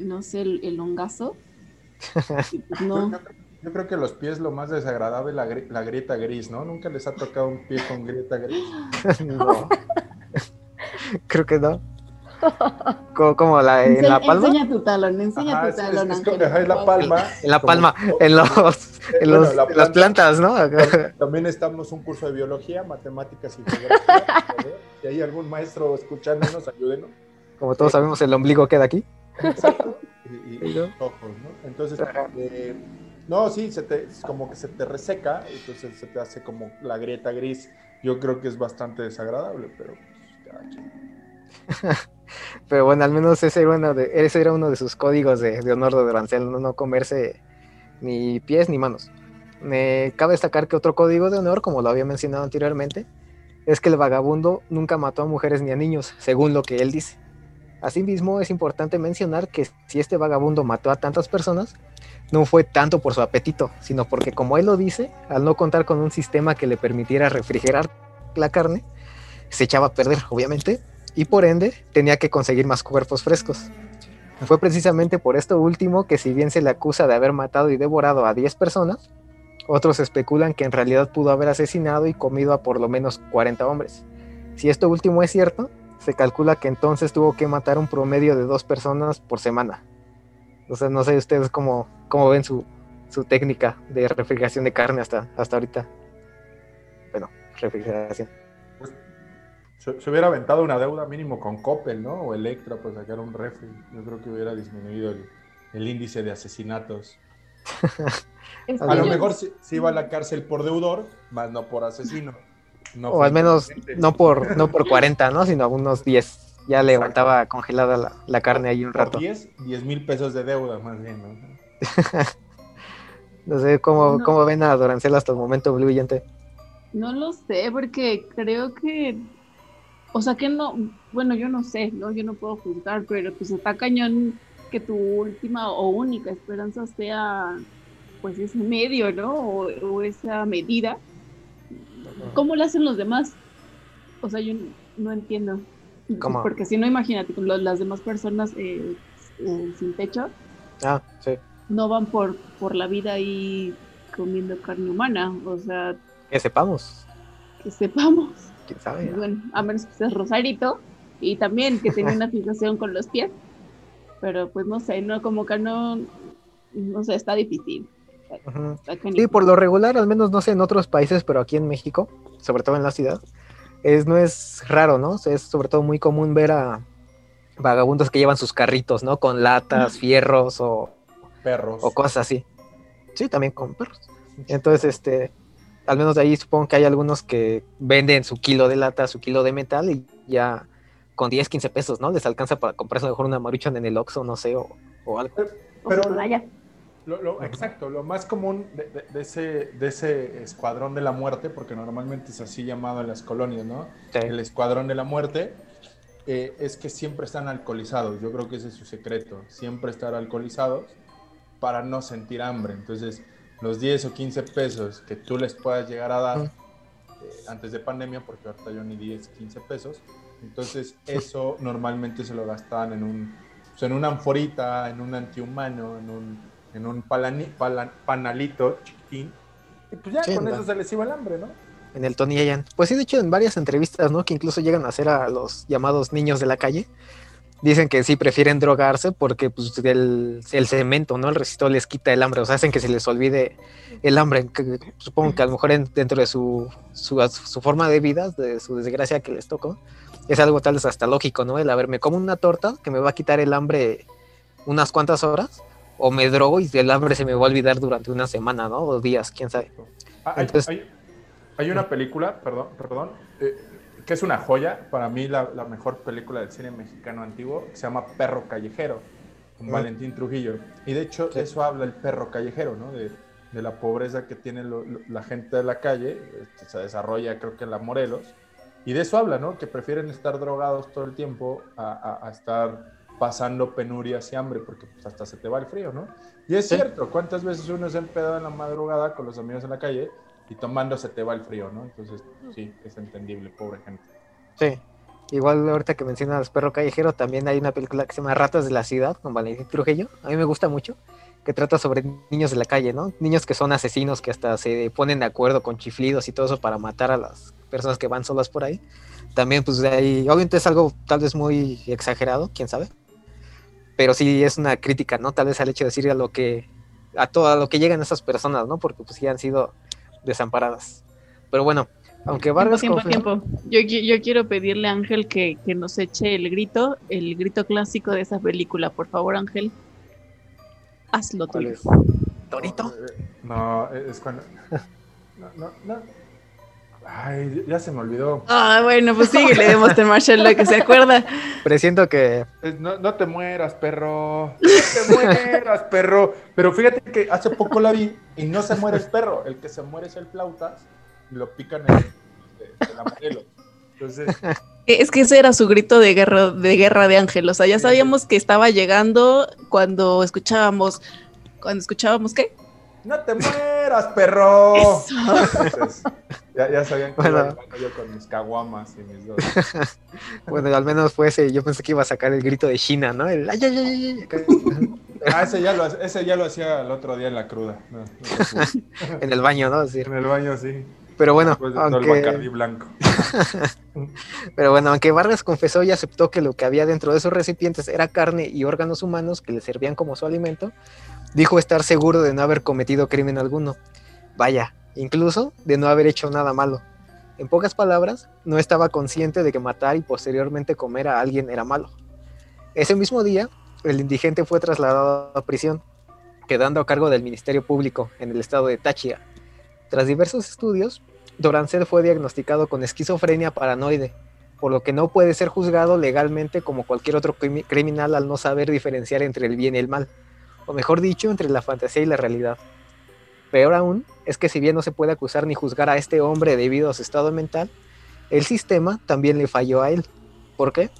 no sé, el, el hongazo. No. Yo, creo que los pies lo más desagradable es la, gri- la grieta gris, ¿no? Nunca les ha tocado un pie con grieta gris. no. Creo que no. Como, como la, en la palma. Enseña tu talón, enseña Ajá, tu es, es- talón, es co- ajá, es la palma. En la como- palma, en los, en Bueno, los- la las planta. plantas, ¿no? También estamos un curso de biología, matemáticas y geografía. Si hay algún maestro escuchándonos, ayúdenos. Como todos sabemos, el ombligo queda aquí. Exacto. Y, y- los ojos, ¿no? Entonces, eh, no, sí, se te, es como que se te reseca, entonces se te hace como la grieta gris. Yo creo que es bastante desagradable, pero pues. Pero bueno, al menos ese era uno de, ese era uno de sus códigos de, honor de Dorancel, no, no comerse ni pies ni manos. Me cabe destacar que otro código de honor, como lo había mencionado anteriormente, es que el vagabundo nunca mató a mujeres ni a niños, según lo que él dice. Asimismo, es importante mencionar que si este vagabundo mató a tantas personas, no fue tanto por su apetito, sino porque, como él lo dice, al no contar con un sistema que le permitiera refrigerar la carne, se echaba a perder, obviamente, y por ende tenía que conseguir más cuerpos frescos. Fue precisamente por esto último que si bien se le acusa de haber matado y devorado a 10 personas, otros especulan que en realidad pudo haber asesinado y comido a por lo menos 40 hombres. Si esto último es cierto, se calcula que entonces tuvo que matar un promedio de dos personas por semana. O sea, no sé ustedes cómo, cómo ven su, su técnica de refrigeración de carne hasta, hasta ahorita. Bueno, refrigeración. Pues, Se, se hubiera aventado una deuda mínimo con Coppel, ¿no? O Electra para sacar un refri. Yo creo que hubiera disminuido el, el índice de asesinatos. Es A lo mejor sí, sí iba a la cárcel por deudor, más no por asesino. No O al menos no por, no por 40, ¿no? Sino unos 10. Ya levantaba congelada la, la carne ahí un Por rato. 10, 10 mil pesos de deuda, más bien, ¿no? No sé cómo, No. cómo ven a Dorancel hasta el momento, Blue. No lo sé, porque creo que, o sea que no, bueno, yo no sé, ¿no? Yo no puedo juzgar, pero pues está cañón que tu última o única esperanza sea, pues ese medio, ¿no? O, o esa medida. ¿Cómo lo hacen los demás? O sea, yo no entiendo. ¿Cómo? Porque si no, imagínate, las demás personas eh, eh, sin techo Ah, sí. no van por, por la vida ahí comiendo carne humana, o sea, Que sepamos. que sepamos. ¿Quién sabe? Bueno, a menos que seas Rosarito y también que tenga una fijación con los pies. Pero pues no sé, no, como que no, no sé, está difícil. Ujú. Está Sí, por lo regular, al menos no sé en otros países, pero aquí en México, sobre todo en la ciudad, es, no es raro, ¿no? Es sobre todo muy común ver a vagabundos que llevan sus carritos, ¿no? Con latas, fierros o, Perros. o cosas así. Sí, también con perros. Entonces, este, al menos de ahí supongo que hay algunos que venden su kilo de lata, su kilo de metal y ya con 10, 15 pesos, ¿no? Les alcanza para comprarse mejor una maruchan en el Oxxo, no sé, o, o algo. O pero-. Lo- lo- exacto, lo más común de, de- de ese, de ese escuadrón de la muerte, porque normalmente es así llamado en las colonias, ¿no? Sí. El escuadrón de la muerte, eh, es que siempre están alcoholizados. Yo creo que ese es su secreto, siempre estar alcoholizados para no sentir hambre. Entonces, los 10 o 15 pesos que tú les puedas llegar a dar eh, antes de pandemia, porque ahorita yo ni 10, 15 pesos, entonces eso normalmente se lo gastaban en un, pues, en una anforita, en un antihumano, en un, en un palani- pala- panalito chiquitín. Y pues ya Sí, con ¿no? eso se les iba el hambre, ¿no? En el Tony Allen. Pues sí, de hecho, en varias entrevistas, ¿no? Que incluso llegan a hacer a los llamados niños de la calle. Dicen que sí prefieren drogarse porque pues, el, el cemento, ¿no? El resistor les quita el hambre. O sea, hacen que se les olvide el hambre. que- supongo que a lo mejor en- dentro de su, su, su forma de vida, de su desgracia que les tocó, es algo tal vez hasta lógico, ¿no? El a ver, me como una torta que me va a quitar el hambre unas cuantas horas, o me drogo y el hambre se me va a olvidar durante una semana, ¿no? O días, quién sabe. Ah, Hay, Entonces- hay- hay una película, perdón, perdón, eh, que es una joya, para mí la, la mejor película del cine mexicano antiguo, que se llama Perro Callejero, con. Valentín Trujillo. Y de hecho, Sí. eso habla el perro callejero, ¿no? De, de la pobreza que tiene lo- lo- la gente de la calle, este, se desarrolla creo que en la Morelos. Y de eso habla, ¿no? Que prefieren estar drogados todo el tiempo a, a- a estar pasando penurias y hambre, porque pues, hasta se te va el frío, ¿no? Y es Sí. cierto, ¿cuántas veces uno se ha empedado en la madrugada con los amigos en la calle y tomando se te va el frío, ¿no? Entonces, sí, es entendible, pobre gente. Sí. Igual ahorita que mencionas Perro Callejero, también hay una película que se llama Ratas de la Ciudad con Valentín Trujillo. A mí me gusta mucho, que trata sobre niños de la calle, ¿no? Niños que son asesinos, que hasta se ponen de acuerdo con chiflidos y todo eso para matar a las personas que van solas por ahí. También, pues de ahí, obviamente es algo tal vez muy exagerado, quién sabe. Pero sí es una crítica, ¿no? Tal vez al hecho de decir a lo que, a todo a lo que llegan esas personas, ¿no? Porque pues sí han sido desamparadas. Pero bueno, aunque Vargas tiempo, confesó- tiempo. Yo, yo quiero pedirle a Ángel que, que nos eche el grito, el grito clásico de esa película. Por favor, Ángel, hazlo ¿Cuál tuyo. ¿Torito? No, es cuando... No, no, no. Ay, ya se me olvidó. Ah, bueno, pues síguele de Monster Marshall lo que se acuerda. Presiento que No, no te mueras, perro. No te mueras, perro. Pero fíjate que hace poco la vi y no se muere el perro. El que se muere es el flautas y lo pican en la Morelos. Entonces, Es que ese era su grito de guerra de guerra de Ángel. O sea, ya sabíamos que estaba llegando cuando escuchábamos. Cuando escuchábamos qué? no te mueras, perro. Eso. Entonces, ya, ya sabían que Bueno. iba yo con mis caguamas y mis dos. Bueno, al menos fue ese. Yo pensé que iba a sacar el grito de China, ¿no? El ay, ay, ay, ay, Ah, ese ya lo, ese ya lo hacía el otro día en la cruda. No, no en el baño, ¿no? En el baño, sí. Pero bueno, de todo el Bacardí aunque, blanco. pero bueno, aunque Vargas confesó y aceptó que lo que había dentro de esos recipientes era carne y órganos humanos que le servían como su alimento, dijo estar seguro de no haber cometido crimen alguno. Vaya, incluso de no haber hecho nada malo. En pocas palabras, no estaba consciente de que matar y posteriormente comer a alguien era malo. Ese mismo día, el indigente fue trasladado a prisión, quedando a cargo del Ministerio Público en el estado de Táchira. Tras diversos estudios, Dorancel fue diagnosticado con esquizofrenia paranoide, por lo que no puede ser juzgado legalmente como cualquier otro crimi- criminal al no saber diferenciar entre el bien y el mal, o mejor dicho, entre la fantasía y la realidad. Peor aún es que si bien no se puede acusar ni juzgar a este hombre debido a su estado mental, el sistema también le falló a él. ¿Por qué?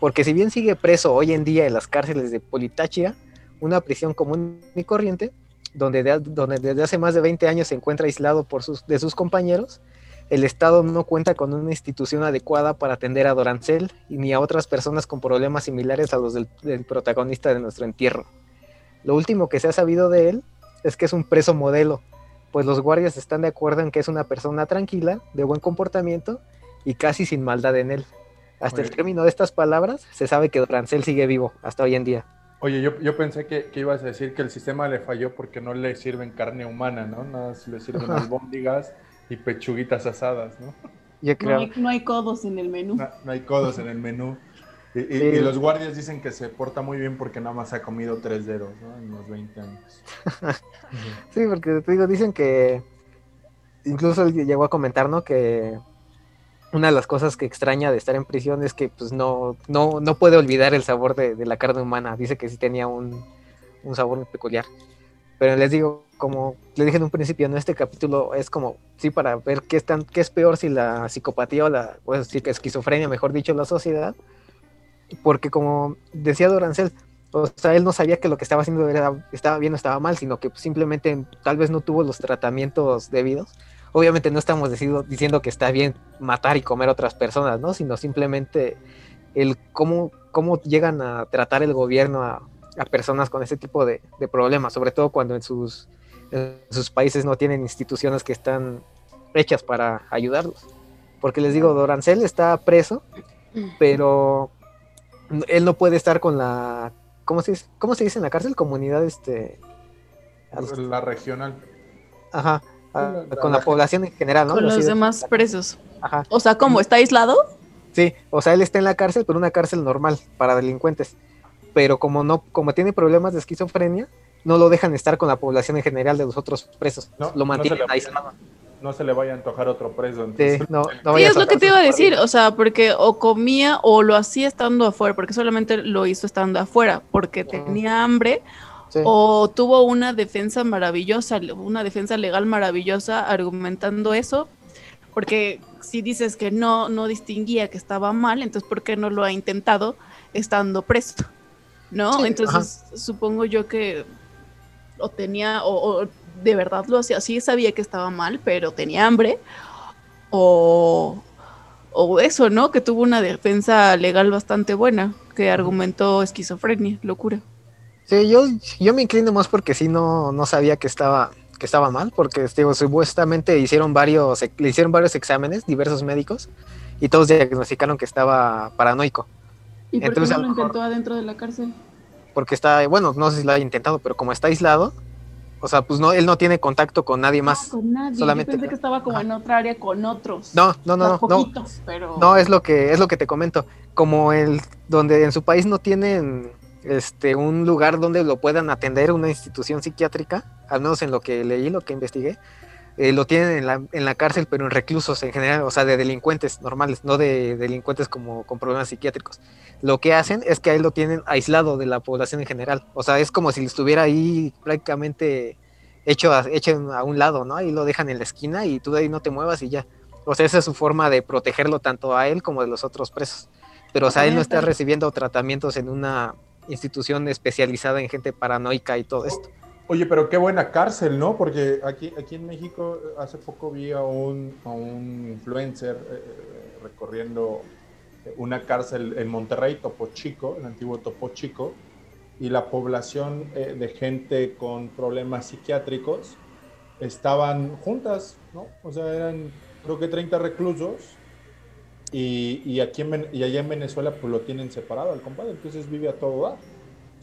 Porque si bien sigue preso hoy en día en las cárceles de Politáchira, una prisión común y corriente, donde, de- donde desde hace más de 20 años se encuentra aislado por sus, de sus compañeros, el Estado no cuenta con una institución adecuada para atender a Dorancel y ni a otras personas con problemas similares a los del protagonista de nuestro entierro. Lo último que se ha sabido de él es que es un preso modelo, pues los guardias están de acuerdo en que es una persona tranquila, de buen comportamiento y casi sin maldad en él. Hasta el término de estas palabras, se sabe que Dorancel sigue vivo hasta hoy en día. Oye, yo, yo pensé que, que ibas a decir que el sistema le falló porque no le sirven carne humana, ¿no? Nada más le sirven albóndigas y pechuguitas asadas, ¿no? Yo No creo. hay, no hay codos en el menú. No, no hay codos en el menú. Y, y los guardias dicen que se porta muy bien porque nada más ha comido tres dedos, ¿no? En los 20 años. Sí, porque te digo, dicen que incluso llegó a comentar, ¿no? Que una de las cosas que extraña de estar en prisión es que pues no, no, no puede olvidar el sabor de, de la carne humana. Dice que sí tenía un, un sabor muy peculiar. Pero les digo, como les dije en un principio, ¿no? Este capítulo es como, sí, para ver qué es, tan, qué es peor si la psicopatía o la, o decir que esquizofrenia, mejor dicho, la sociedad. Porque como decía Dorancel, o sea, él no sabía que lo que estaba haciendo era, estaba bien o estaba mal, sino que simplemente tal vez no tuvo los tratamientos debidos. Obviamente no estamos decido- diciendo que está bien matar y comer a otras personas, ¿no? Sino simplemente el cómo, cómo llegan a tratar el gobierno a, a personas con ese tipo de, de problemas, sobre todo cuando en sus, en sus países no tienen instituciones que están hechas para ayudarlos. Porque les digo, Dorancel está preso, pero él no puede estar con la ¿cómo se dice, cómo se dice en la cárcel? Comunidad, este, La regional. ajá, a- La- con la la- población en general, ¿no? con los demás presos. Ajá, O sea, ¿cómo? ¿Está aislado? sí, o sea, él está en la cárcel, pero una cárcel normal para delincuentes, pero como no, como tiene problemas de esquizofrenia, no lo dejan estar con la población en general de los otros presos, No, lo mantienen aislado. No se le vaya a antojar otro preso. Sí, entonces- no, no Sí, vaya a es lo que te iba a decir, o sea, porque o comía o lo hacía estando afuera, porque solamente lo hizo estando afuera, porque tenía hambre Sí. o tuvo una defensa maravillosa, una defensa legal maravillosa argumentando eso, porque si dices que no, no distinguía que estaba mal, entonces ¿por qué no lo ha intentado estando preso? ¿No? Sí, entonces supongo yo que o tenía, o, o de verdad lo hacía, sí sabía que estaba mal, pero tenía hambre, o, o eso, ¿no? Que tuvo una defensa legal bastante buena, que argumentó esquizofrenia, locura. Sí, yo, yo me inclino más porque sí no, no sabía que estaba, que estaba mal, porque digo, supuestamente hicieron varios, le hicieron varios exámenes, diversos médicos, y todos diagnosticaron que estaba paranoico, ¿Y por Entonces, qué no lo lo mejor- intentó adentro de la cárcel? porque está, bueno, no sé si lo ha intentado, pero como está aislado, o sea, pues no, él no tiene contacto con nadie más. No, con nadie. solamente- Yo pensé que estaba como en otra área con otros. No, no, no, no, pero... no, es lo que, es lo que te comento, como el, donde en su país no tienen este un lugar donde lo puedan atender, una institución psiquiátrica, al menos en lo que leí, lo que investigué, eh, lo tienen en la, en la cárcel, pero en reclusos en general, o sea, de delincuentes normales, no de delincuentes como con problemas psiquiátricos. Lo que hacen es que a él lo tienen aislado de la población en general, o sea, es como si estuviera ahí prácticamente hecho a, hecho a un lado, ¿no? Ahí lo dejan en la esquina y tú de ahí no te muevas y ya. O sea, esa es su forma de protegerlo tanto a él como de los otros presos. Pero, o sea, él no está recibiendo tratamientos en una institución especializada en gente paranoica y todo esto. Oye, pero qué buena cárcel, ¿no? Porque aquí, aquí en México eh, hace poco vi a un, a un influencer eh, recorriendo una cárcel en Monterrey, Topo Chico, el antiguo Topo Chico, y la población eh, de gente con problemas psiquiátricos estaban juntas, ¿no? O sea, eran creo que 30 reclusos y, y aquí y allá en Venezuela pues lo tienen separado al compadre, entonces vive a todo dar,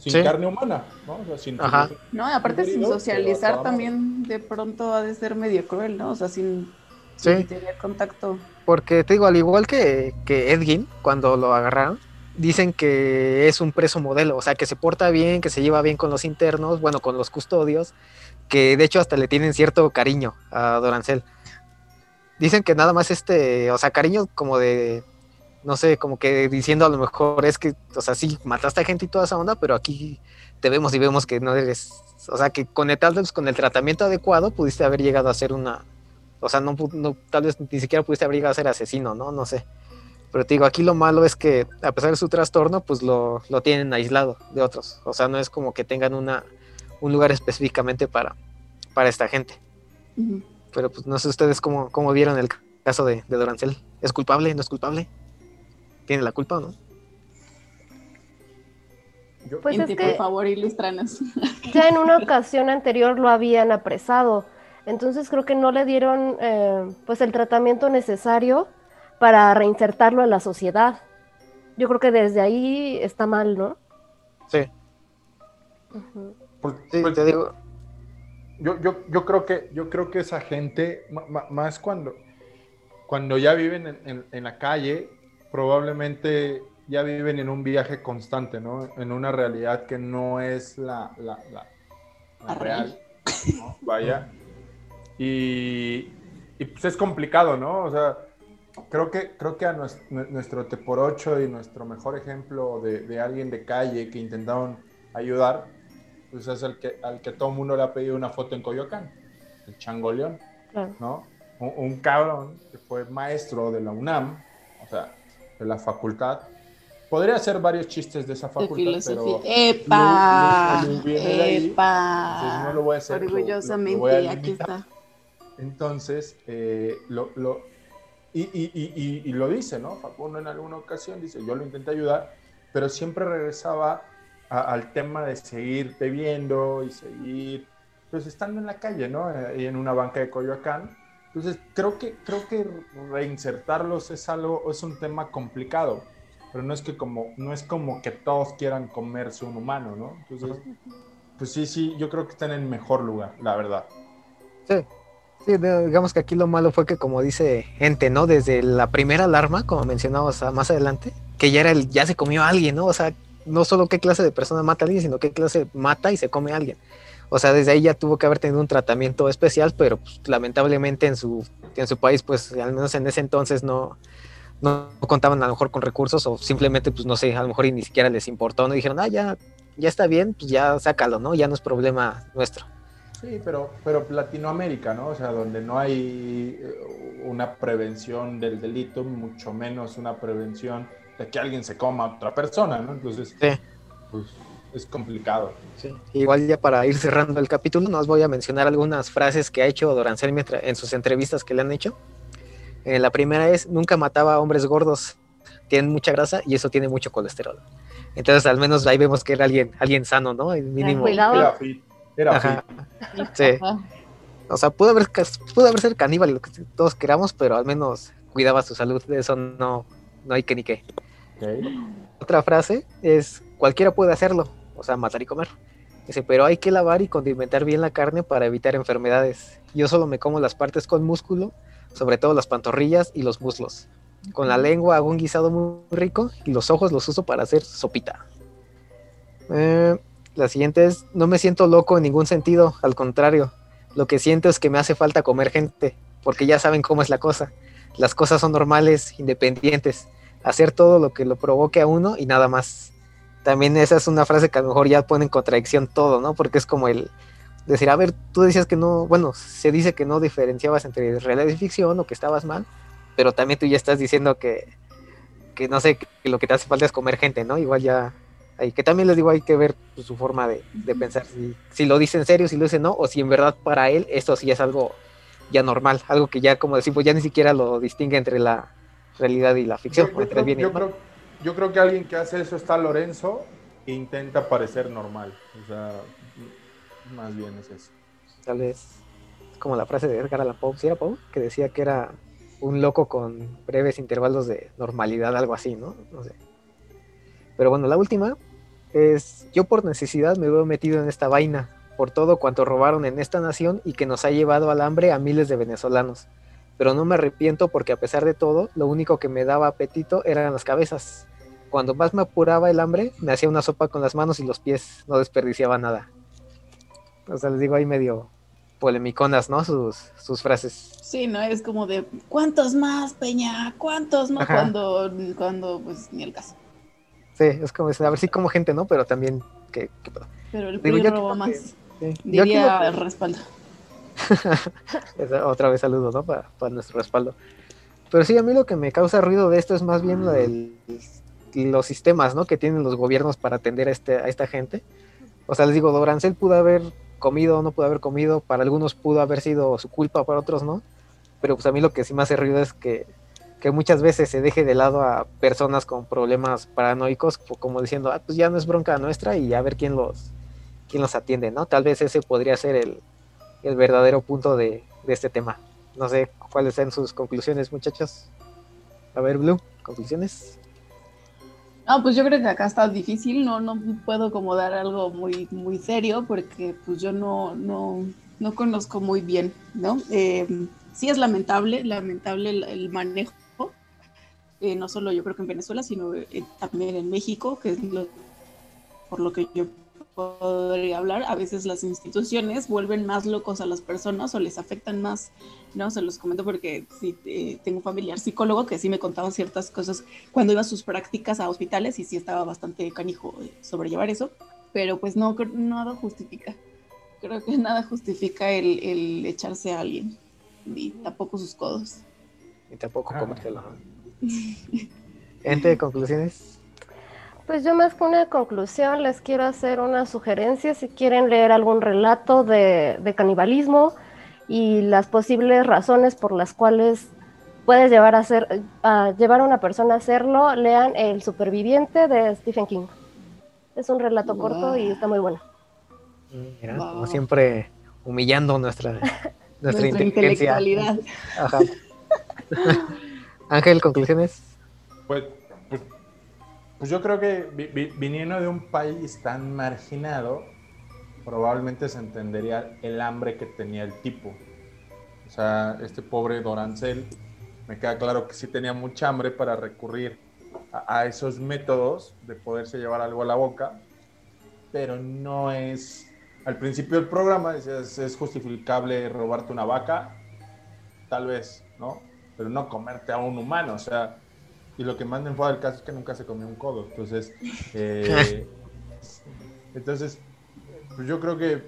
sin Sí. carne humana, ¿no? O sea, sin Ajá. No, y aparte sin pero socializar también de pronto ha de ser medio cruel, ¿no? O sea, sin, Sí. sin tener contacto. Porque te digo, al igual que, que Edgin, cuando lo agarraron, dicen que es un preso modelo, o sea, que se porta bien, que se lleva bien con los internos, bueno, con los custodios, que de hecho hasta le tienen cierto cariño a Dorancel. Dicen que nada más este, o sea, cariño como de, no sé, como que diciendo a lo mejor es que, o sea, sí, mataste a gente y toda esa onda, pero aquí te vemos y vemos que no eres, o sea, que con el, tal vez con el tratamiento adecuado pudiste haber llegado a ser una, o sea, no, no, tal vez ni siquiera pudiste haber llegado a ser asesino, ¿no? No sé. Pero te digo, aquí lo malo es que a pesar de su trastorno, pues lo, lo tienen aislado de otros. O sea, no es como que tengan una, un lugar específicamente para, para esta gente. Pero pues no sé ustedes cómo, cómo vieron el caso de, de Dorancel. ¿Es culpable? ¿No es culpable? ¿Tiene la culpa o no? Yo- Pues Inti, es que- por favor, ilustranos. Ya en una ocasión anterior lo habían apresado, entonces creo que no le dieron eh, pues el tratamiento necesario para reinsertarlo en la sociedad. Yo creo que desde ahí está mal, ¿no? Sí. Pues- pues, te digo. Yo, yo, yo creo que yo creo que esa gente, más cuando, cuando ya viven en, en- en la calle, probablemente ya viven en un viaje constante, ¿no? En una realidad que no es la, la, la- la La real. ¿no? Vaya. Y, y, pues es complicado, ¿no? O sea, creo que, creo que a nues- nue- nuestro Te por ocho y nuestro mejor ejemplo de, de alguien de calle que intentaron ayudar, pues es el que, al que todo el mundo le ha pedido una foto en Coyoacán, el Changoleón. ¿no? Un, un cabrón que fue maestro de la UNAM, o sea, de la facultad. Podría hacer varios chistes de esa De facultad, filosofía. pero ¡Epa! Viene de ahí, ¡Epa! entonces no lo voy a hacer, lo- lo- lo Orgullosamente, aquí está. Entonces, eh, lo, lo- y, y- y- y- y lo dice, ¿no? Facundo en alguna ocasión dice, yo lo intenté ayudar, pero siempre regresaba a- al tema de seguir bebiendo y seguir, pues estando en la calle, ¿no? Eh, Y en una banca de Coyoacán. Entonces, creo que, creo que reinsertarlos es algo, es un tema complicado, pero no es que como, no es como que todos quieran comerse un humano, ¿no? Entonces, pues sí, sí, yo creo que están en mejor lugar, la verdad. Sí. Sí, digamos que aquí lo malo fue que, como dice gente, ¿no? Desde la primera alarma, como mencionamos a- más adelante, que ya era el, ya se comió a alguien, ¿no? O sea, no solo qué clase de persona mata a alguien, sino qué clase mata y se come a alguien. O sea, desde ahí ya tuvo que haber tenido un tratamiento especial, pero pues, lamentablemente en su, en su país, pues al menos en ese entonces no, no contaban a lo mejor con recursos o simplemente, pues no sé, a lo mejor y ni siquiera les importó, no dijeron, ah, ya, ya está bien, pues ya sácalo, ¿no? Ya no es problema nuestro. Sí, pero, pero Latinoamérica, ¿no? O sea, donde no hay eh, una prevención del delito, mucho menos una prevención de que alguien se coma a otra persona, ¿no? Entonces, Sí. pues es complicado. Sí, Igual ya para ir cerrando el capítulo, nos voy a mencionar algunas frases que ha hecho Dorancel en sus entrevistas que le han hecho. Eh, la primera es, nunca mataba a hombres gordos, tienen mucha grasa y eso tiene mucho colesterol. Entonces al menos ahí vemos que era alguien, alguien sano, ¿no? El mínimo. cuidado. Era fit, era Ajá. fit. Sí. O sea, pudo haber, cas- pudo haber sido caníbal lo que todos queramos, pero al menos cuidaba su salud, de eso no, no hay que ni qué. Otra frase es, cualquiera puede hacerlo, o sea, matar y comer. Dice, pero hay que lavar y condimentar bien la carne para evitar enfermedades. Yo solo me como las partes con músculo, sobre todo las pantorrillas y los muslos. Con la lengua hago un guisado muy rico y los ojos los uso para hacer sopita. Eh, la siguiente es, no me siento loco en ningún sentido, al contrario. Lo que siento es que me hace falta comer gente, porque ya saben cómo es la cosa. Las cosas son normales, independientes. Hacer todo lo que lo provoque a uno y nada más. También esa es una frase que a lo mejor ya pone en contradicción todo, ¿no? Porque es como el decir, a ver, tú decías que no, bueno, se dice que no diferenciabas entre realidad y ficción o que estabas mal, pero también tú ya estás diciendo que, que no sé, que lo que te hace falta es comer gente, ¿no? Igual ya, ahí, que también les digo, hay que ver pues, su forma de, de pensar, si, si lo dice en serio, si lo dice no, o si en verdad para él esto sí es algo ya normal, algo que ya, como decimos, ya ni siquiera lo distingue entre la realidad y la ficción, Yo, o entre bien y mal. creo- yo creo que alguien que hace eso está Lorenzo e intenta parecer normal. O sea, más bien es eso. Tal vez es como la frase de Edgar Allan Poe, ¿sí Poe? Que decía que era un loco con breves intervalos de normalidad, algo así, ¿no? No sé. Pero bueno, la última es, yo por necesidad me veo metido en esta vaina, por todo cuanto robaron en esta nación y que nos ha llevado al hambre a miles de venezolanos. pero no me arrepiento porque a pesar de todo, lo único que me daba apetito eran las cabezas. Cuando más me apuraba el hambre, me hacía una sopa con las manos y los pies, no desperdiciaba nada. O sea, les digo ahí medio polemiconas, ¿no? Sus, sus frases. Sí, ¿no? Es como de, ¿cuántos más, Peña? ¿Cuántos más? Ajá. Cuando, cuando, pues, ni el caso. Sí, es como, a ver si como gente, ¿no? Pero también, que Pero el PRI roba más. que- sí. Diría lo el respaldo. otra vez saludo, ¿no? Para, para nuestro respaldo. Pero sí, a mí lo que me causa ruido de esto es más bien la del- los sistemas, ¿no? Que tienen los gobiernos para atender a, este, a esta gente. O sea, les digo, Dorancel pudo haber comido, no pudo haber comido, para algunos pudo haber sido su culpa, para otros no. Pero pues a mí lo que sí me hace ruido es que, que muchas veces se deje de lado a personas con problemas paranoicos, co- como diciendo, ah, pues ya no es bronca nuestra y a ver quién los, quién los atiende, ¿no? Tal vez ese podría ser el, el verdadero punto de, de este tema. No sé cuáles sean sus conclusiones, muchachos. A ver, Blue, conclusiones. No, pues yo creo que acá está difícil, no, no puedo como dar algo muy, muy serio porque pues yo no, no, no conozco muy bien, ¿no? Eh, sí es lamentable, lamentable el, manejo, eh, no solo yo creo que en Venezuela, sino eh, también en México, que es lo, por lo que yo podría hablar, a veces las instituciones vuelven más locos a las personas o les afectan más, ¿no? Se los comento porque sí, eh, tengo un familiar psicólogo que sí me contaba ciertas cosas cuando iba a sus prácticas a hospitales y sí estaba bastante canijo sobrellevar eso, pero pues no, nada justifica. Creo que nada justifica el, el echarse a alguien, ni tampoco sus codos. Y tampoco Ah. comértelo. ¿no? Gente, conclusiones. Pues yo más que una conclusión les quiero hacer una sugerencia si quieren leer algún relato de, de canibalismo y las posibles razones por las cuales puedes llevar a, hacer, a llevar a una persona a hacerlo, lean El superviviente de Stephen King. Es un relato corto y está muy bueno. Mira, Wow. como siempre, humillando nuestra, nuestra, Nuestra inteligencia. intelectualidad. Ajá. Ángel, conclusiones. Pues, pues, yo creo que vi- vi- viniendo de un país tan marginado, probablemente se entendería el hambre que tenía el tipo. O sea, este pobre Dorancel, me queda claro que sí tenía mucha hambre para recurrir a, a esos métodos de poderse llevar algo a la boca, pero no es... Al principio del programa decías, es justificable robarte una vaca, tal vez, ¿no? Pero no comerte a un humano, o sea, y lo que más me enfada del caso es que nunca se comió un codo. Entonces, eh, entonces pues yo creo que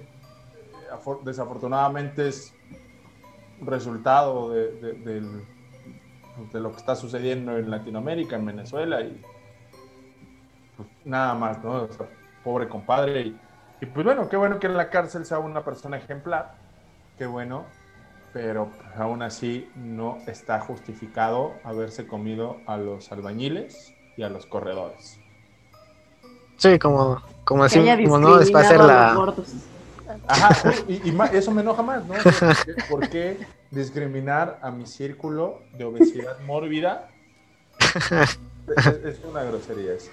afor- desafortunadamente es resultado de, de- lo que está sucediendo en Latinoamérica, en Venezuela y pues, nada más, ¿no? O sea, pobre compadre. Y, y, pues bueno, qué bueno que en la cárcel sea una persona ejemplar, qué bueno, pero pues, aún así no está justificado haberse comido a los albañiles y a los corredores. Sí, como, como así, como no, es para hacer la. Ajá, y, eso me enoja más, ¿no? ¿Por qué, discriminar a mi círculo de obesidad mórbida? Es, es una grosería eso.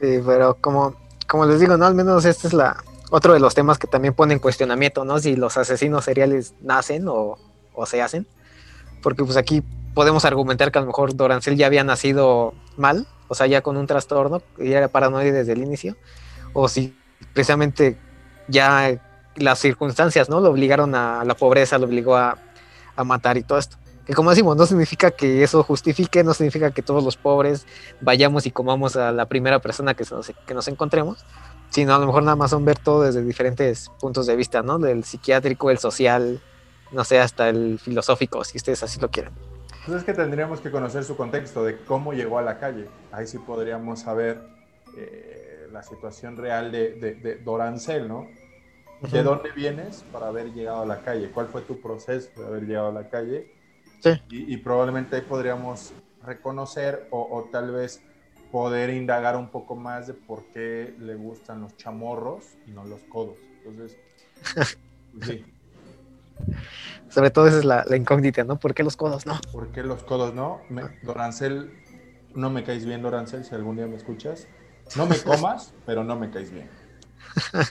Sí, pero como, como les digo, ¿no? Al menos este es la otro de los temas que también pone en cuestionamiento, ¿no? Si los asesinos seriales nacen o, o se hacen. Porque pues aquí podemos argumentar que a lo mejor Dorancel ya había nacido mal, o sea, ya con un trastorno, y era paranoide desde el inicio, o si precisamente ya las circunstancias, ¿no? Lo obligaron a la pobreza, lo obligó a, a matar y todo esto. Que como decimos, no significa que eso justifique, no significa que todos los pobres vayamos y comamos a la primera persona que, se nos, que nos encontremos, sino a lo mejor nada más son ver todo desde diferentes puntos de vista, ¿no? Del psiquiátrico, el social, no sé, hasta el filosófico, si ustedes así lo quieren. Pues es que tendríamos que conocer su contexto de cómo llegó a la calle. Ahí sí podríamos saber eh, la situación real de, de, de Dorancel, ¿no? ¿De dónde vienes para haber llegado a la calle? ¿Cuál fue tu proceso de haber llegado a la calle? Sí. Y, y probablemente ahí podríamos reconocer o, o tal vez poder indagar un poco más de por qué le gustan los chamorros y no los codos. Entonces, pues sí, Sobre todo esa es la, la incógnita, ¿no? ¿Por qué los codos no? ¿por qué los codos no? Me- Dorancel, no me caes bien, Dorancel, si algún día me escuchas. No me comas, pero no me caes bien.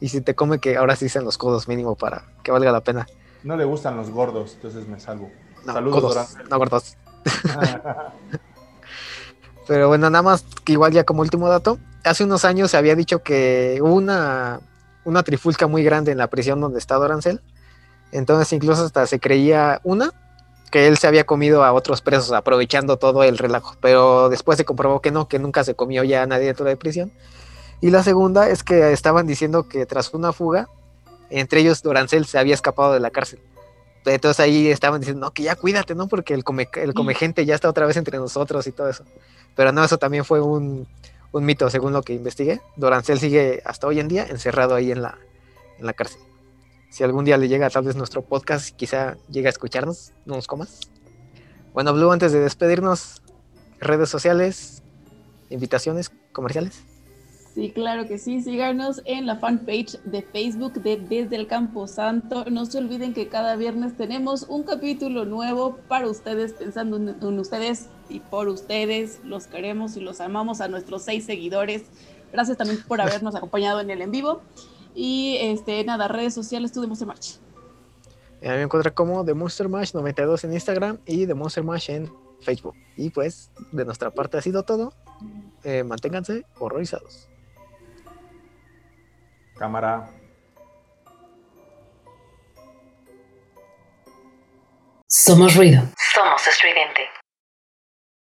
Y si te come que ahora sí sean los codos mínimo para que valga la pena. no le gustan los gordos, entonces me salvo. No, Saludos, Dorancel. no gordos. Pero bueno, nada más que igual ya como último dato, hace unos años se había dicho que hubo una, una trifulca muy grande en la prisión donde está Dorancel. Entonces incluso hasta se creía una que él se había comido a otros presos aprovechando todo el relajo. Pero después se comprobó que no, que nunca se comió ya a nadie dentro de prisión. Y la segunda es que estaban diciendo que tras una fuga, entre ellos Dorancel se había escapado de la cárcel. Entonces ahí estaban diciendo, no, que ya cuídate, ¿no? Porque el come, el come gente ya está otra vez entre nosotros y todo eso. Pero no, eso también fue un, un mito, según lo que investigué. Dorancel sigue hasta hoy en día encerrado ahí en la, en la cárcel. Si algún día le llega tal vez nuestro podcast, quizá llegue a escucharnos, no nos comas. Bueno, Blue, antes de despedirnos, redes sociales, invitaciones comerciales. Sí, claro que sí. Síganos en la fanpage de Facebook de Desde el Campo Santo. No se olviden que cada viernes tenemos un capítulo nuevo para ustedes, pensando en, en ustedes y por ustedes. Los queremos y los amamos a nuestros seis seguidores. Gracias también por habernos acompañado en el en vivo. Y este, nada, redes sociales, tú de Monster March. A mí me encuentra como The Monster Mash 92 en Instagram y The Monster Mash en Facebook. Y pues, de nuestra parte ha sido todo. Eh, manténganse horrorizados. Cámara. Somos ruido. Somos estridente.